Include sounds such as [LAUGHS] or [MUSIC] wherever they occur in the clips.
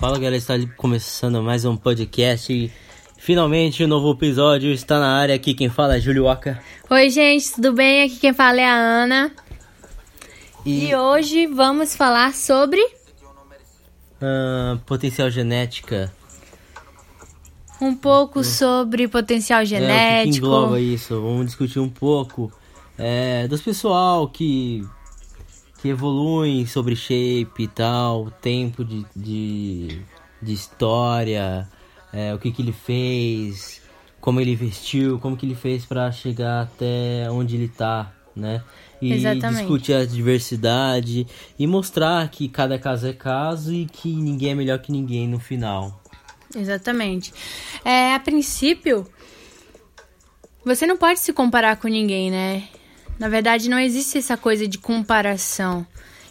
Fala galera, está começando mais um podcast e finalmente o um novo episódio está na área. Aqui quem fala é Júlio Waka. Oi, gente, tudo bem? Aqui quem fala é a Ana. E, E hoje vamos falar sobre ah, potencial genética. um pouco sobre potencial É, o que que genético. engloba isso? Vamos discutir um pouco é, dos pessoal que, que evoluem sobre shape e tal, tempo de, de, de história, é, o que, que ele fez, como ele vestiu, como que ele fez para chegar até onde ele tá, né? E Exatamente. discutir a diversidade e mostrar que cada caso é caso e que ninguém é melhor que ninguém no final. Exatamente. É, a princípio, você não pode se comparar com ninguém, né? Na verdade, não existe essa coisa de comparação.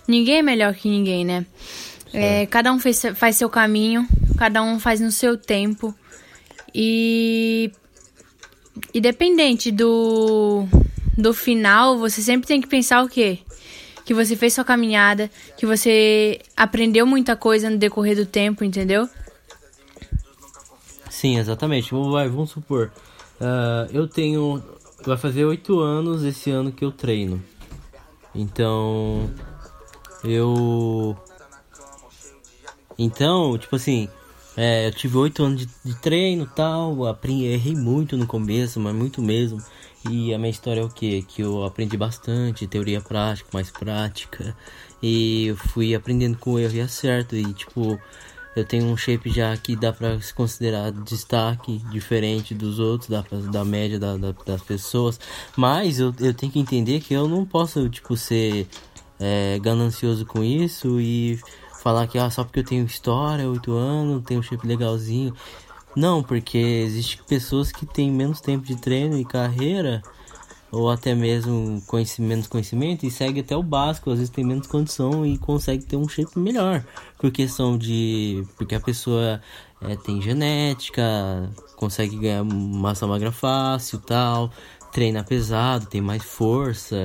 Ninguém é melhor que ninguém, né? É, cada um fez, faz seu caminho, cada um faz no seu tempo. E independente do, do final, você sempre tem que pensar o quê? Que você fez sua caminhada, que você aprendeu muita coisa no decorrer do tempo, entendeu? Sim, exatamente. Vamos, vamos supor, ah, eu tenho. Vai fazer oito anos esse ano que eu treino. Então. Eu. Então, tipo assim, é, eu tive oito anos de, de treino tal. Aprendi, errei muito no começo, mas muito mesmo. E a minha história é o que? Que eu aprendi bastante, teoria prática, mais prática. E eu fui aprendendo com o erro e acerto. E tipo, eu tenho um shape já que dá pra se considerar destaque, diferente dos outros, da, da média da, da- das pessoas. Mas eu, eu tenho que entender que eu não posso, tipo, ser é, ganancioso com isso e falar que ah, só porque eu tenho história, 8 anos, tenho um shape legalzinho. Não, porque existe pessoas que têm menos tempo de treino e carreira, ou até mesmo conheci- menos conhecimento, e segue até o básico, às vezes tem menos condição e consegue ter um shape melhor. Por questão de. Porque a pessoa é, tem genética, consegue ganhar massa magra fácil tal, treina pesado, tem mais força,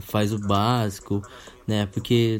faz o básico, né? Porque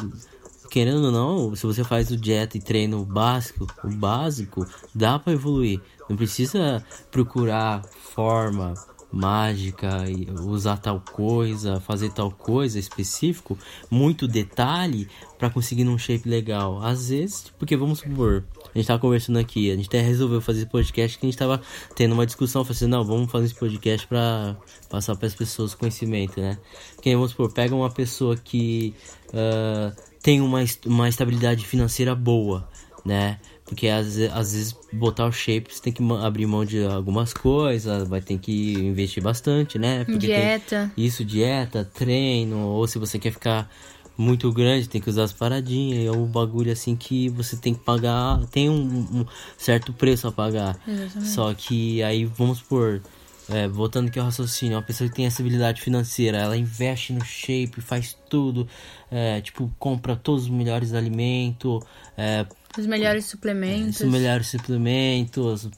querendo ou não, se você faz o dieta e treino básico, o básico, dá pra evoluir. Não precisa procurar forma mágica usar tal coisa, fazer tal coisa específico, muito detalhe pra conseguir um shape legal. Às vezes, porque vamos supor, a gente tava conversando aqui, a gente até resolveu fazer esse podcast que a gente tava tendo uma discussão, falou assim, não, vamos fazer esse podcast pra passar para as pessoas conhecimento, né? Porque vamos supor, pega uma pessoa que ah, tem uma, uma estabilidade financeira boa, né? Porque às, às vezes botar o shape você tem que abrir mão de algumas coisas, vai ter que investir bastante, né? Porque Dieta. isso, dieta, treino, ou se você quer ficar muito grande, tem que usar as paradinhas, é um bagulho assim que você tem que pagar, tem um, um certo preço a pagar. Só que aí vamos supor, é, voltando aqui ao raciocínio, uma pessoa que tem essa habilidade financeira, ela investe no shape, faz tudo, é, tipo, compra todos os melhores alimentos, é, Os melhores suplementos. os melhores suplementos,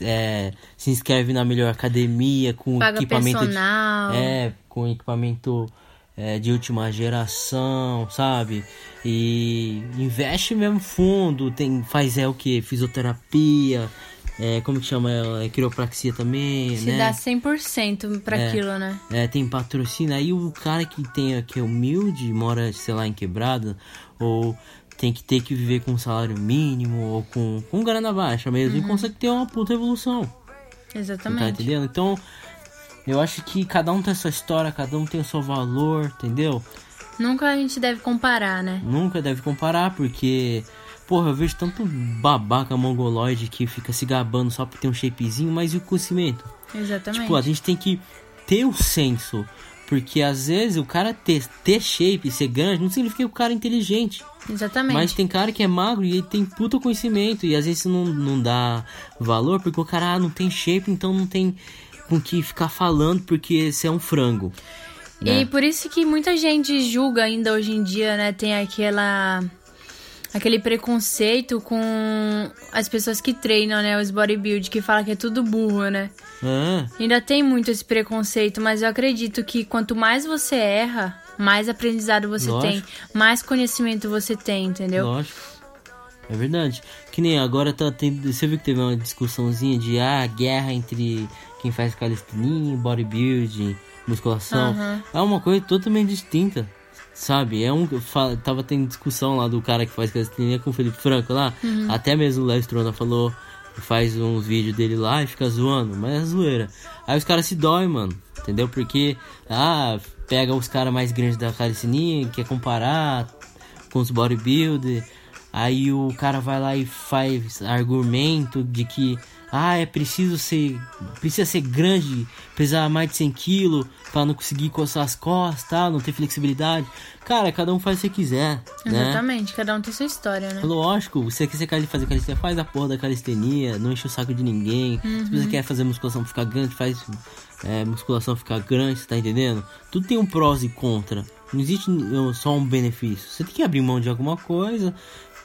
é, se inscreve na melhor academia com Paga equipamento de- personal. é, com equipamento é, de última geração, sabe? E investe mesmo fundo, tem, faz é o que? Fisioterapia, é, como que chama? É, quiropraxia também, Se né? dá 100% pra É. aquilo, né? É, tem patrocínio. Aí o cara que tem que é humilde, mora, sei lá, em quebrada, ou tem que ter que viver com um salário mínimo, ou com, com grana baixa mesmo, e consegue ter uma puta evolução. Tá Exatamente. entendendo? Então, eu acho que cada um tem a sua história, cada um tem o seu valor, entendeu? Nunca a gente deve comparar, né? Nunca deve comparar, porque. Porra, eu vejo tanto babaca mongoloide que fica se gabando só por ter um shapezinho, mas e o conhecimento? Exatamente. Tipo, a gente tem que ter o senso. Porque às vezes o cara ter, ter shape, ser grande, não significa que o cara é inteligente. Exatamente. Mas tem cara que é magro e ele tem puta conhecimento. E às vezes não, não dá valor porque o cara ah, não tem shape, então não tem com que ficar falando porque você é um frango. Né? E por isso que muita gente julga ainda hoje em dia, né? Tem aquela aquele preconceito com as pessoas que treinam, né? Os bodybuild, que fala que é tudo burro, né? Ah, Ainda tem muito esse preconceito, mas eu acredito que quanto mais você erra, mais aprendizado você Lógico. tem, mais conhecimento você tem, entendeu? lógico. É verdade. Que nem agora tá tendo. Você viu que teve uma discussãozinha de ah, guerra entre quem faz calistenia, bodybuilding, musculação. Aham. É uma coisa totalmente distinta. Sabe? É um. Tava tendo discussão lá do cara que faz calistenia com o Felipe Franco lá. Até mesmo o Léo Strona falou. Faz uns vídeos dele lá e fica zoando, mas é zoeira. Aí os caras se doem, mano. Entendeu? Porque, ah, pega os caras mais grandes da calistenia, quer comparar com os bodybuilder. Aí o cara vai lá e faz argumento de que ah, é preciso ser precisa ser grande, pesar mais de 100 quilos para não conseguir coçar as costas, tá? não ter flexibilidade. Cara, cada um faz o que quiser, né? Exatamente, cada um tem sua história, né? Lógico, você quer fazer calistenia, faz a porra da calistenia, não enche o saco de ninguém. Se você quer fazer musculação ficar grande, faz é, musculação ficar grande, você tá entendendo? Tudo tem um prós e contra. Não existe uh, só um benefício. Você tem que abrir mão de alguma coisa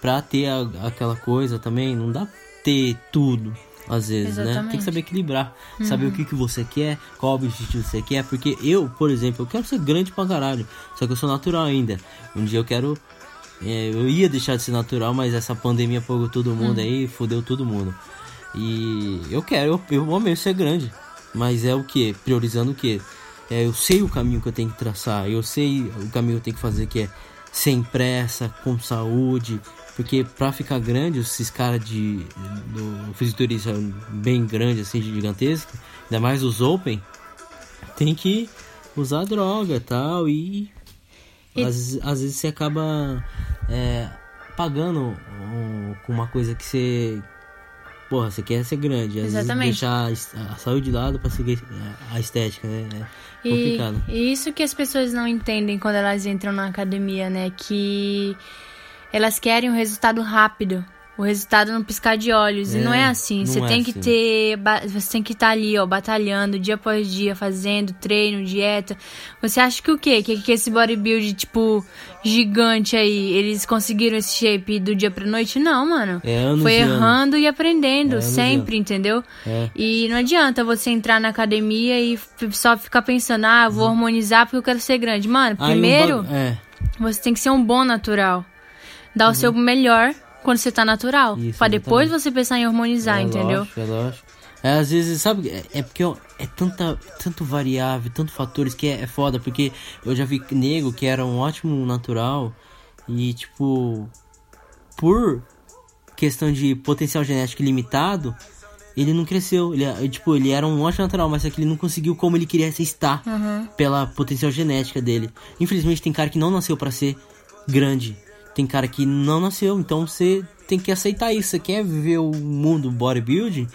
pra ter a- aquela coisa também. Não dá ter tudo. Às vezes, né? Tem Exatamente. que saber equilibrar. Saber o que, que você quer, qual objetivo você quer. Porque eu, por exemplo, eu quero ser grande pra caralho. Só que eu sou natural ainda. Um dia eu quero é, eu ia deixar de ser natural, mas essa pandemia pegou todo mundo aí, fodeu todo mundo. E eu quero, eu, eu mesmo ser grande. Mas é o que? Priorizando o que? É, eu sei o caminho que eu tenho que traçar, eu sei o caminho que eu tenho que fazer, que é sem pressa, com saúde. Porque pra ficar grande, esses caras de do fisiculturista bem grande, assim, gigantesco, ainda mais os open, tem que usar droga e tal e E- às, às vezes você acaba é, pagando com uma coisa que você porra você quer ser grande às Exatamente. vezes deixar a saúde de lado pra seguir a- a estética né é E, complicado e isso que as pessoas não entendem quando elas entram na academia, né? Que elas querem um resultado rápido. O resultado no piscar de olhos. e É, não é assim. não Você é tem que assim. ter. Você tem que estar ali, ó, batalhando dia após dia, fazendo treino, dieta. Você acha que o quê? Que, que esse bodybuild, tipo, gigante aí, eles conseguiram esse shape do dia pra noite? Não, mano. É anos Foi e anos. errando e aprendendo, É anos e sempre, entendeu? É. E não adianta você entrar na academia e só ficar pensando, ah, vou hormonizar porque eu quero ser grande. Mano, Aí um primeiro, ba- é você tem que ser um bom natural. Dar o seu melhor quando você tá natural. Uhum. Isso, pra depois exatamente. você pensar em hormonizar, é entendeu? lógico, é lógico é, às vezes sabe é, é porque é tanta tanto variável tanto fatores que é, é foda porque eu já vi nego que era um ótimo natural e tipo por questão de potencial genético limitado, ele não cresceu. Ele, é, tipo, ele era um ótimo natural, mas é que ele não conseguiu como ele queria estar pela potencial genética dele. Infelizmente, tem cara que não nasceu pra ser grande. Tem cara que não nasceu, então você tem que aceitar isso. Você quer viver o mundo bodybuilding,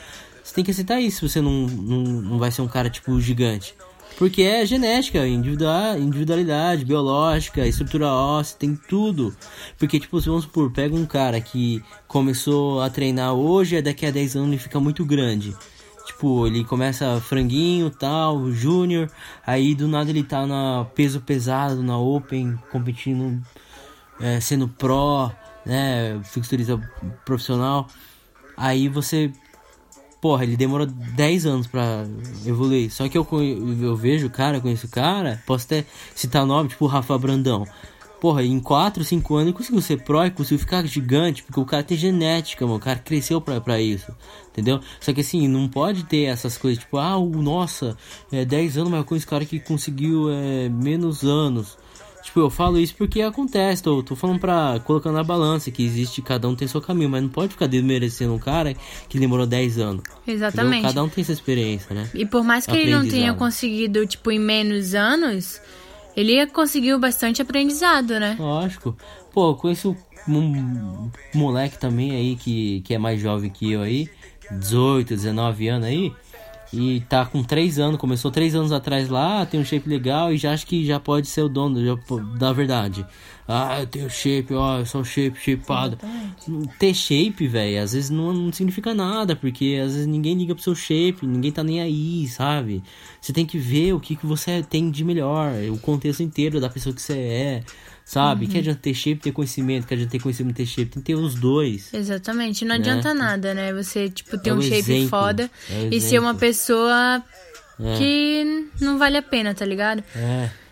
você tem que aceitar isso. Você não, não, não vai ser um cara, tipo, gigante. Porque é genética, individual, individualidade, biológica, estrutura óssea, tem tudo. Porque, tipo, vamos supor, pega um cara que começou a treinar hoje, daqui a 10 anos ele fica muito grande. Tipo, ele começa franguinho, tal, júnior, aí do nada ele tá na peso pesado, na open, competindo, é, sendo pro, né, fisiculturista profissional. Aí você Porra, ele demorou 10 anos pra evoluir. Só que eu, eu vejo o cara, conheço o cara, posso até citar nome, tipo o Rafa Brandão. Porra, em 4, 5 anos ele conseguiu ser pro e conseguiu ficar gigante, porque o cara tem genética, mano. O cara cresceu pra, pra isso, entendeu? Só que assim, não pode ter essas coisas, tipo, ah, o, nossa, é 10 anos, mas eu conheço cara que conseguiu é, menos anos. Tipo, eu falo isso porque acontece, tô, tô falando pra colocar na balança que existe, cada um tem seu caminho, mas não pode ficar desmerecendo um cara que demorou 10 anos. entendeu? Exatamente. Cada um tem essa experiência, né? E por mais que ele não tenha conseguido, tipo, em menos anos, Ele conseguiu bastante aprendizado, né? Lógico. Pô, eu conheço um moleque também aí que, que é mais jovem que eu aí, 18, 19 anos aí. E tá com 3 anos, começou 3 anos atrás lá, tem um shape legal e já acho que já pode ser o dono já, da verdade. Ah, eu tenho shape, ó, eu sou shape, shapeado. Ter shape, velho, às vezes não, não significa nada, porque às vezes ninguém liga pro seu shape, ninguém tá nem aí, sabe? Você tem que ver o que, que você tem de melhor, o contexto inteiro da pessoa que você é, sabe? Uhum. Que adianta ter shape ter conhecimento, que adianta ter conhecimento ter shape, tem que ter os dois. Exatamente, não né? adianta nada, né? Você, tipo, ter é um shape exemplo, foda é e ser uma pessoa é. que não vale a pena, tá ligado? É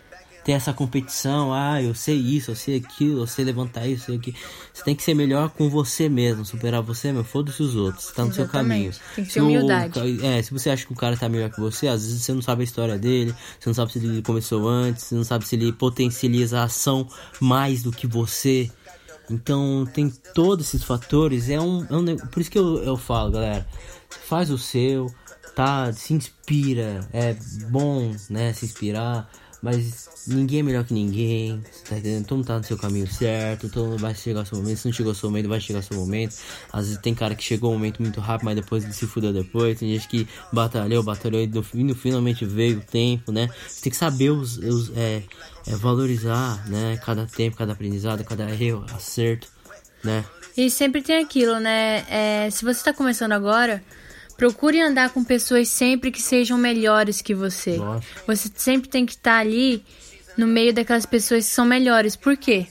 ter essa competição, ah, eu sei isso, eu sei aquilo, eu sei levantar isso, eu sei aquilo. Você tem que ser melhor com você mesmo, superar você mesmo, foda-se os outros, tá no Exatamente. seu caminho. Tem que ter humildade. O, é, se você acha que o cara tá melhor que você, às vezes você não sabe a história dele, você não sabe se ele começou antes, você não sabe se ele potencializa a ação mais do que você. Então tem todos esses fatores, é um, é um por isso que eu, eu falo, galera, faz o seu, tá, se inspira, é bom, né, se inspirar mas ninguém é melhor que ninguém, tá entendendo? Todo mundo tá no seu caminho certo, todo mundo vai chegar ao seu momento. Se não chegou ao seu momento, vai chegar ao seu momento. Às vezes tem cara que chegou ao momento muito rápido, mas depois ele se fudeu depois. Tem gente que batalhou, batalhou e no, no finalmente veio o tempo, né? Tem que saber os, os é, é, valorizar, né? Cada tempo, cada aprendizado, cada erro, acerto, né? E sempre tem aquilo, né? É, se você tá começando agora Procure andar com pessoas sempre que sejam melhores que você. Nossa. Você sempre tem que estar ali no meio daquelas pessoas que são melhores. Por quê?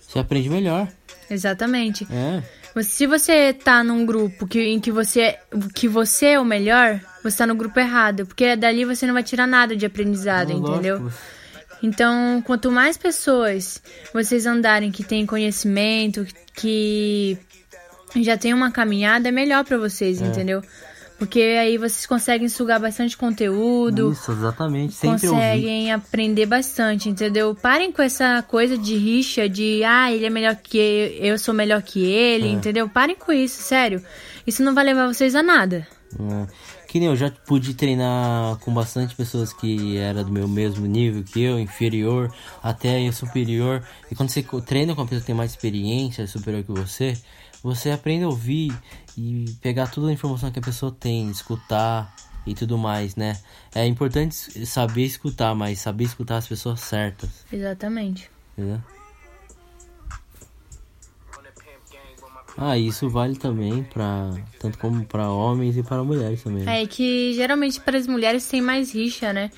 Você aprende melhor. Exatamente. É. Se você tá num grupo que, em que você, que você é o melhor, você tá no grupo errado. Porque dali você não vai tirar nada de aprendizado, não, entendeu? Lógico. Então, quanto mais pessoas vocês andarem que têm conhecimento, que já tem uma caminhada, é melhor para vocês, é. entendeu? Porque aí vocês conseguem sugar bastante conteúdo. Isso, exatamente. Sempre conseguem ouvir. aprender bastante, entendeu? Parem com essa coisa de rixa, de ah, ele é melhor que eu, eu sou melhor que ele, é. entendeu? Parem com isso, sério. Isso não vai levar vocês a nada. É. Que nem eu já pude treinar com bastante pessoas que era do meu mesmo nível que eu, inferior, até superior. E quando você treina com uma pessoa que tem mais experiência, superior que você, você aprende a ouvir e pegar toda a informação que a pessoa tem, escutar e tudo mais, né? É importante saber escutar, mas saber escutar as pessoas certas. Exatamente. Entendeu? Ah, isso vale também para tanto como para homens e para mulheres também. Né? É que geralmente para as mulheres tem mais rixa, né?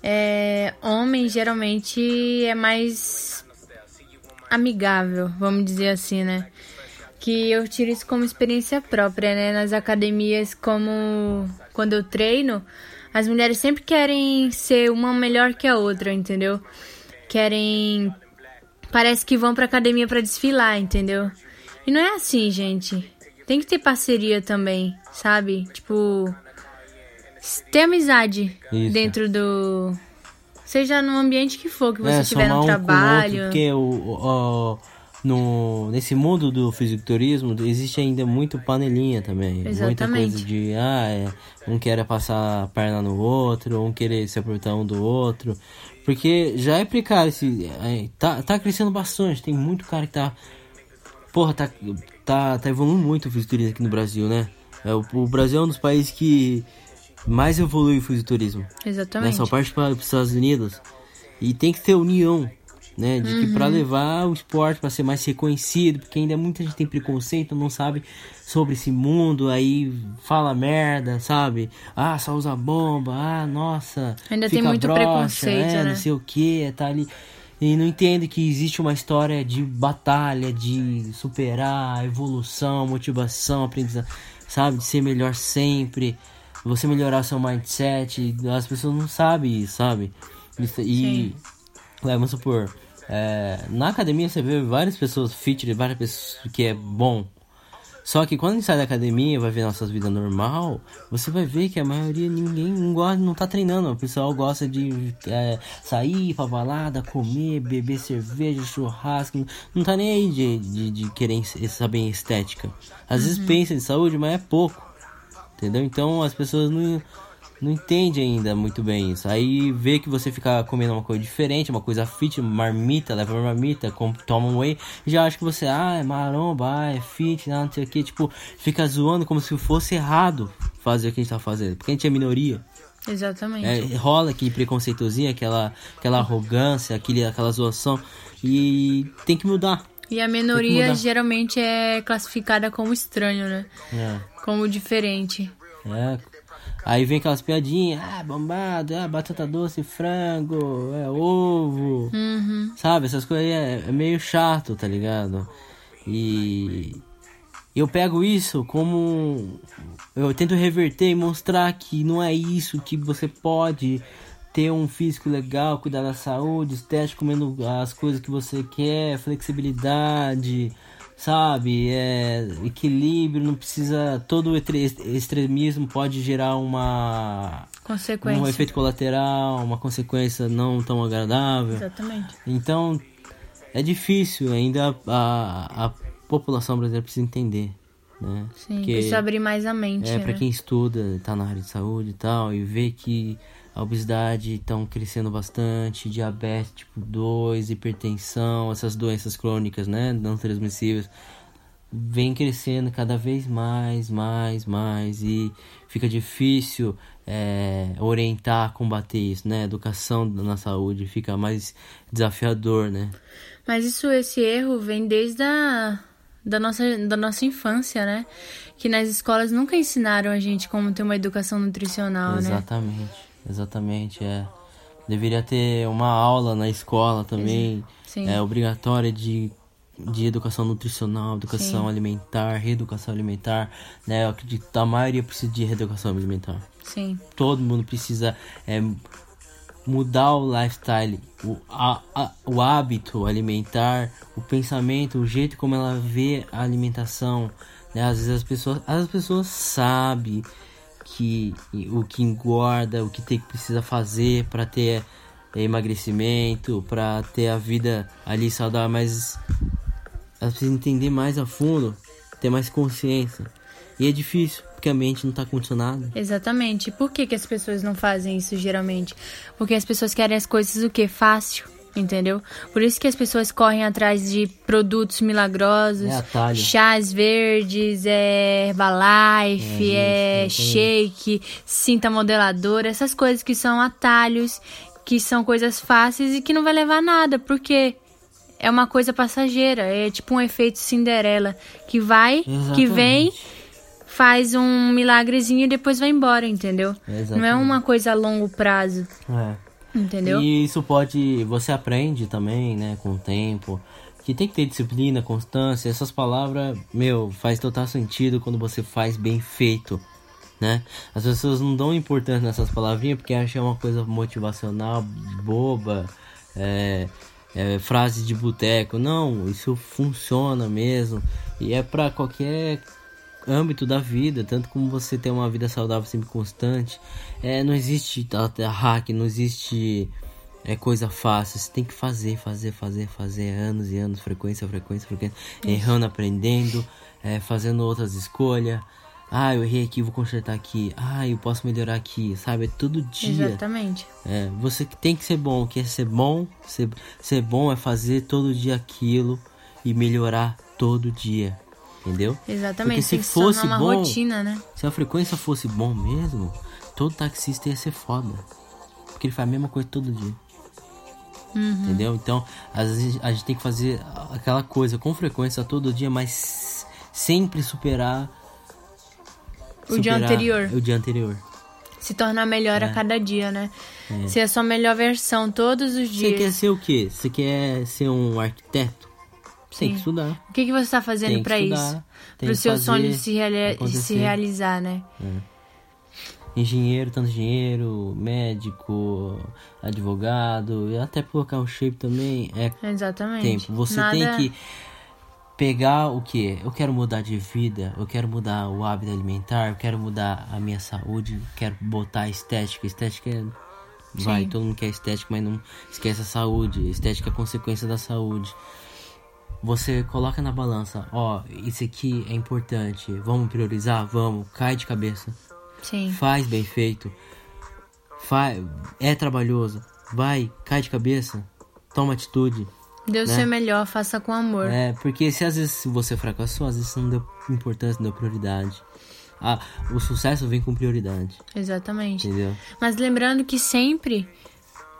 É, homem geralmente é mais amigável, vamos dizer assim, né? Que eu tiro isso como experiência própria, né? Nas academias, como quando eu treino, as mulheres sempre querem ser uma melhor que a outra, entendeu? Querem. Parece que vão pra academia para desfilar, entendeu? E não é assim, gente. Tem que ter parceria também, sabe? Tipo. Ter amizade isso. dentro do. Seja no ambiente que for, que você é, estiver no trabalho. Outro, porque o, o no, nesse mundo do fisiculturismo existe ainda muito panelinha também. Exatamente. Muita coisa de, ah, é, um quer passar a perna no outro, um querer se aproveitar um do outro. Porque já é precário, esse, é, tá, tá crescendo bastante, tem muito cara que tá... Porra, tá, tá, tá evoluindo muito o fisiculturismo aqui no Brasil, né? É, o, o Brasil é um dos países que mais evolui o fisiculturismo. Exatamente. Nessa parte para os Estados Unidos. E tem que ter união né? De uhum. que para levar o esporte para ser mais reconhecido, porque ainda muita gente tem preconceito, não sabe sobre esse mundo, aí fala merda, sabe? Ah, só usa bomba, ah, nossa. Ainda tem muito broxa, preconceito, é, né? Não sei o que, tá ali. E não entende que existe uma história de batalha, de superar, evolução, motivação, aprendizado, sabe? De ser melhor sempre, você melhorar seu mindset. As pessoas não sabem isso, sabe? E, Sim. vamos supor, é, na academia você vê várias pessoas fit, várias pessoas que é bom. Só que quando a gente sai da academia vai ver nossas vidas normal, você vai ver que a maioria ninguém não gosta, não tá treinando. O pessoal gosta de é, sair pra balada, comer, beber cerveja, churrasco. Não tá nem aí de, de, de querer saber estética. Às uhum. vezes pensa em saúde, mas é pouco. Entendeu? Então as pessoas não não entende ainda muito bem isso. Aí vê que você fica comendo uma coisa diferente, uma coisa fit, marmita, leva uma marmita, toma um whey, já acha que você, ah, é maromba, ah, é fit, não sei o que, tipo, fica zoando como se fosse errado fazer o que a gente tá fazendo, porque a gente é minoria. Exatamente. É, rola aquele preconceitozinho, aquela, aquela arrogância, aquele, aquela zoação, e tem que mudar. E a minoria geralmente é classificada como estranho, né? É. Como diferente. É. Aí vem aquelas piadinhas, ah, bombado, ah, batata doce, frango, é ovo. Uhum. Sabe, essas coisas aí é, é meio chato, tá ligado? E eu pego isso como. Eu tento reverter e mostrar que não é isso, que você pode ter um físico legal, cuidar da saúde, estético, comendo as coisas que você quer, flexibilidade, sabe? É, equilíbrio, não precisa. Todo extremismo pode gerar uma. Consequência. Um efeito colateral, uma consequência não tão agradável. Exatamente. Então, é difícil ainda a, a população brasileira precisa entender. Né? Sim, que, precisa abrir mais a mente. É, né? para quem estuda, tá na área de saúde e tal, e vê que a obesidade estão crescendo bastante, diabetes tipo 2, hipertensão, essas doenças crônicas, né, não transmissíveis, vem crescendo cada vez mais, mais, mais e fica difícil é, orientar, combater isso, né? Educação na saúde fica mais desafiador, né? Mas isso, esse erro vem desde a da nossa, da nossa infância, né? Que nas escolas nunca ensinaram a gente como ter uma educação nutricional, Exatamente. né? Exatamente, é. Deveria ter uma aula na escola também, Sim. é obrigatória de, de educação nutricional, educação Sim. alimentar, reeducação alimentar, né? Eu acredito que a maioria precisa de reeducação alimentar. Sim. Todo mundo precisa é, mudar o lifestyle, o, a, a, o hábito alimentar, o pensamento, o jeito como ela vê a alimentação. Né? Às vezes as pessoas, as pessoas sabem que o que engorda, o que tem que precisa fazer para ter emagrecimento, para ter a vida ali saudável, mas elas precisam entender mais a fundo, ter mais consciência. E é difícil, porque a mente não está condicionada. Exatamente. Por que, que as pessoas não fazem isso geralmente? Porque as pessoas querem as coisas o que? Fácil entendeu? Por isso que as pessoas correm atrás de produtos milagrosos, é chás verdes, é Herbalife, é, é shake, cinta modeladora, essas coisas que são atalhos, que são coisas fáceis e que não vai levar nada, porque é uma coisa passageira, é tipo um efeito Cinderela que vai, Exatamente. que vem faz um milagrezinho e depois vai embora, entendeu? Exatamente. Não é uma coisa a longo prazo. É. Entendeu? E isso pode. Você aprende também, né, com o tempo. Que tem que ter disciplina, constância. Essas palavras, meu, faz total sentido quando você faz bem feito, né? As pessoas não dão importância nessas palavrinhas porque acham uma coisa motivacional, boba, é, é, frase de boteco. Não, isso funciona mesmo. E é para qualquer âmbito da vida, tanto como você ter uma vida saudável sempre constante. É, não existe hack, não existe é coisa fácil. Você tem que fazer, fazer, fazer, fazer anos e anos, frequência, frequência, frequência, Isso. errando, aprendendo, é, fazendo outras escolhas. Ah, eu errei aqui, vou consertar aqui. Ah, eu posso melhorar aqui, sabe? É todo dia. Exatamente. É, você tem que ser bom. Quer ser bom? Ser, ser bom é fazer todo dia aquilo e melhorar todo dia. Entendeu? Exatamente. Porque se fosse uma bom, rotina, né? se a frequência fosse bom mesmo, todo taxista ia ser foda. Porque ele faz a mesma coisa todo dia. Uhum. Entendeu? Então, às vezes a gente tem que fazer aquela coisa com frequência todo dia, mas sempre superar o superar dia anterior. O dia anterior. Se tornar melhor é. a cada dia, né? É. Ser a sua melhor versão todos os dias. Você quer ser o quê? Você quer ser um arquiteto? Tem que estudar. O que, que você está fazendo para isso? Para o seu sonho se, reali se realizar, né? É. Engenheiro, tanto engenheiro, médico, advogado, até colocar o shape também é Exatamente. tempo. Você Nada... tem que pegar o que? Eu quero mudar de vida, eu quero mudar o hábito alimentar, eu quero mudar a minha saúde, quero botar estética. Estética é. Vai, Sim. todo mundo quer estética, mas não esquece a saúde. Estética é consequência da saúde você coloca na balança, ó, isso aqui é importante, vamos priorizar, vamos, cai de cabeça. Sim. Faz bem feito. fa é trabalhoso, vai, cai de cabeça, toma atitude. Dê o né? seu melhor, faça com amor. É, porque se às vezes você fracassou, às vezes não deu importância, não deu prioridade. Ah, o sucesso vem com prioridade, Exatamente. entendeu? Mas lembrando que sempre,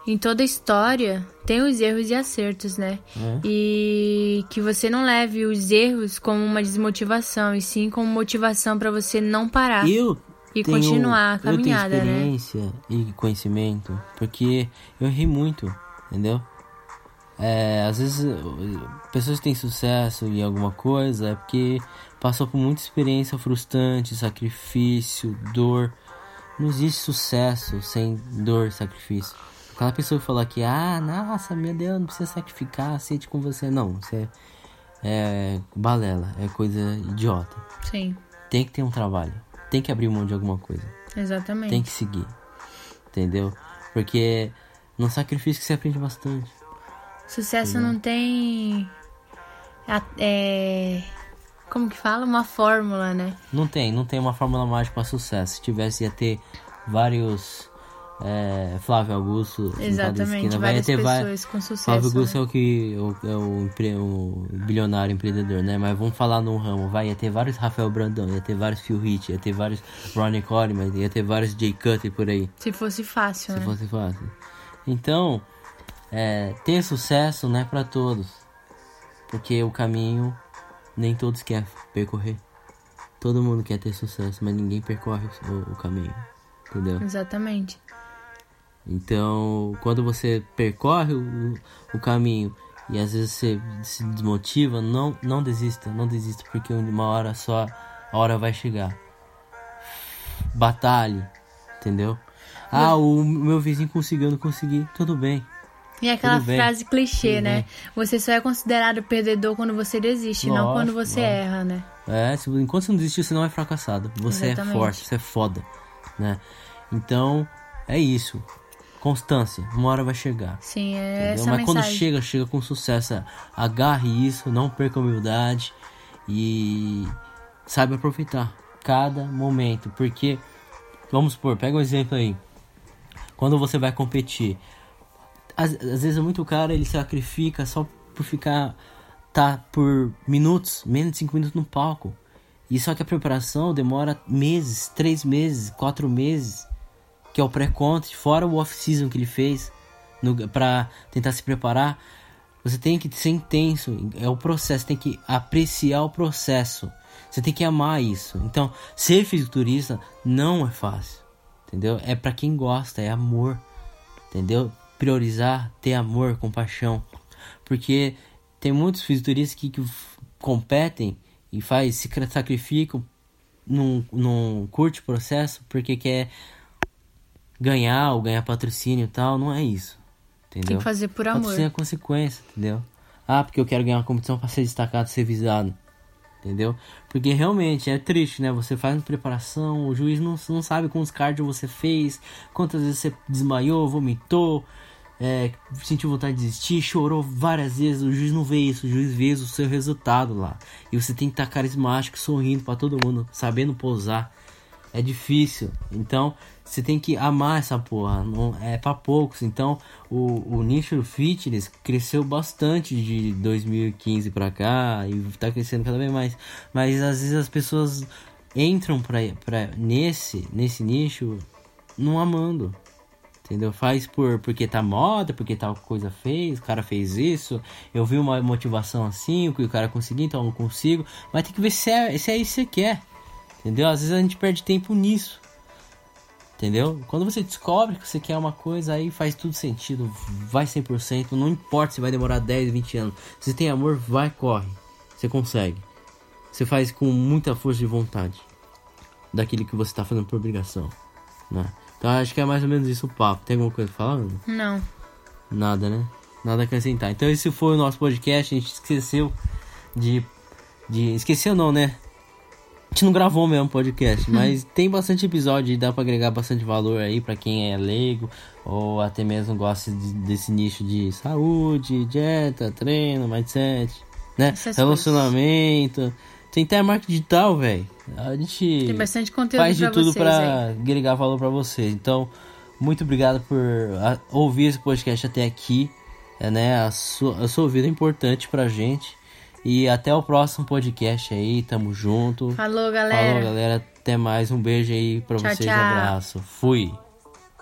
em toda história, tem os erros e acertos, né? É. E que você não leve os erros como uma desmotivação, e sim como motivação pra você não parar. Eu E tenho, continuar a eu tenho caminhada, né? experiência e conhecimento, porque eu errei muito, entendeu? É, às vezes pessoas que têm sucesso em alguma coisa é porque passou por muita experiência frustrante, sacrifício, dor. Não existe sucesso sem dor e sacrifício. Aquela pessoa que fala que, ah, nossa, meu Deus, não precisa sacrificar, aceite com você. Não, isso é, é balela, é coisa idiota. Sim, Tem que ter um trabalho, tem que abrir mão de alguma coisa, exatamente. tem que seguir, entendeu? Porque no sacrifício que você aprende bastante. Sucesso não tem. É. Como que fala? Uma fórmula, né? Não tem, não tem uma fórmula mágica para sucesso. Se tivesse, ia ter vários. É, Flávio Augusto. em Exatamente, esquina. várias ter pessoas com sucesso. Flávio Augusto né? é o que é o, empre- o bilionário empreendedor, né? Mas vamos falar num ramo, vai, ia ter vários Rafael Brandão, ia ter vários Phil Heath, ia ter vários Ronnie Coleman, ia ter vários Jay Cutler por aí. Se fosse fácil, se né? fosse fácil. Então, é, ter sucesso não é pra todos. Porque o caminho nem todos querem percorrer. Todo mundo quer ter sucesso, mas ninguém percorre o, o caminho. Entendeu? Exatamente. Então, quando você percorre o, o caminho e às vezes você se desmotiva, não, não desista, não desista, porque uma hora só a hora vai chegar. Batalhe, entendeu? Ah, o meu vizinho conseguiu, não consegui, tudo bem. E aquela Tudo bem, frase clichê, tudo né? bem. Você só é considerado perdedor quando você desiste, não Lógico, quando você erra, né? É, se, enquanto você não desistir, você não é fracassado. Você Exatamente. é forte, você é foda, né? Então, é isso. Constância, uma hora vai chegar. Sim, é Entendeu? essa Mas quando chega, chega com sucesso. Agarre isso, não perca a humildade e saiba aproveitar cada momento. Porque, vamos supor, pega um exemplo aí. Quando você vai competir, às, às vezes muito cara ele sacrifica só por ficar tá por minutos, menos de 5 minutos no palco. E só que a preparação demora meses, 3 meses, 4 meses que é o pré-contest, fora o off-season que ele fez pra tentar se preparar. Você tem que ser intenso, é o processo, tem que apreciar o processo. Você tem que amar isso. Então, ser fisiculturista não é fácil, entendeu? É pra quem gosta, é amor, entendeu? Priorizar, ter amor, compaixão. Porque tem muitos fisiculturistas que, que competem e faz, se sacrificam num, num curto processo porque quer ganhar ou ganhar patrocínio e tal, não é isso. Entendeu? Tem que fazer por amor. Patrocínio é consequência, entendeu? Ah, porque eu quero ganhar uma competição para ser destacado, ser visado. Entendeu? Porque realmente é triste, né? Você faz uma preparação, o juiz não, não sabe quantos cardio você fez, quantas vezes você desmaiou, vomitou, é, sentiu vontade de desistir, chorou várias vezes. O juiz não vê isso, o juiz vê o seu resultado lá. E você tem que estar carismático, sorrindo para todo mundo, sabendo pousar. É difícil. Então, você tem que amar essa porra. Não, é pra poucos. Então, o, o nicho do fitness cresceu bastante de 2015 pra cá e tá crescendo cada vez mais. Mas às vezes as pessoas entram pra, pra nesse, nesse nicho não amando. Entendeu? Faz por porque tá moda, porque tal coisa fez, o cara fez isso. Eu vi uma motivação assim, que o cara conseguiu, então eu não consigo. Mas tem que ver se é, se é isso que você quer. Entendeu? Às vezes a gente perde tempo nisso. Entendeu? Quando você descobre que você quer uma coisa, aí faz tudo sentido. Vai 100%. Não importa se vai demorar 10, 20 anos. Se tem amor, vai, corre. Você consegue. Você faz com muita força de vontade. Daquilo que você tá fazendo por obrigação. Né? Então acho que é mais ou menos isso o papo. Tem alguma coisa pra falar? Ana? Não. Nada, né? Nada a acrescentar. Então esse foi o nosso podcast. A gente esqueceu de. de esqueceu não, né? Gente não gravou mesmo podcast, [LAUGHS] mas tem bastante episódio e dá pra agregar bastante valor aí pra quem é leigo ou até mesmo gosta de- desse nicho de saúde, dieta, treino, mindset, né? Essas Relacionamento. Tem até marketing digital, velho. A gente Tem bastante conteúdo faz de pra tudo aí. agregar valor pra vocês. Então, Muito obrigado por a, ouvir esse podcast até aqui. É, né? A sua, a sua vida é importante pra gente. E até o próximo podcast aí. Tamo junto. Falou, galera. Falou, galera. Até mais. Um beijo aí pra Tchau, vocês. tchau. Abraço. Fui.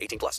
18 plus.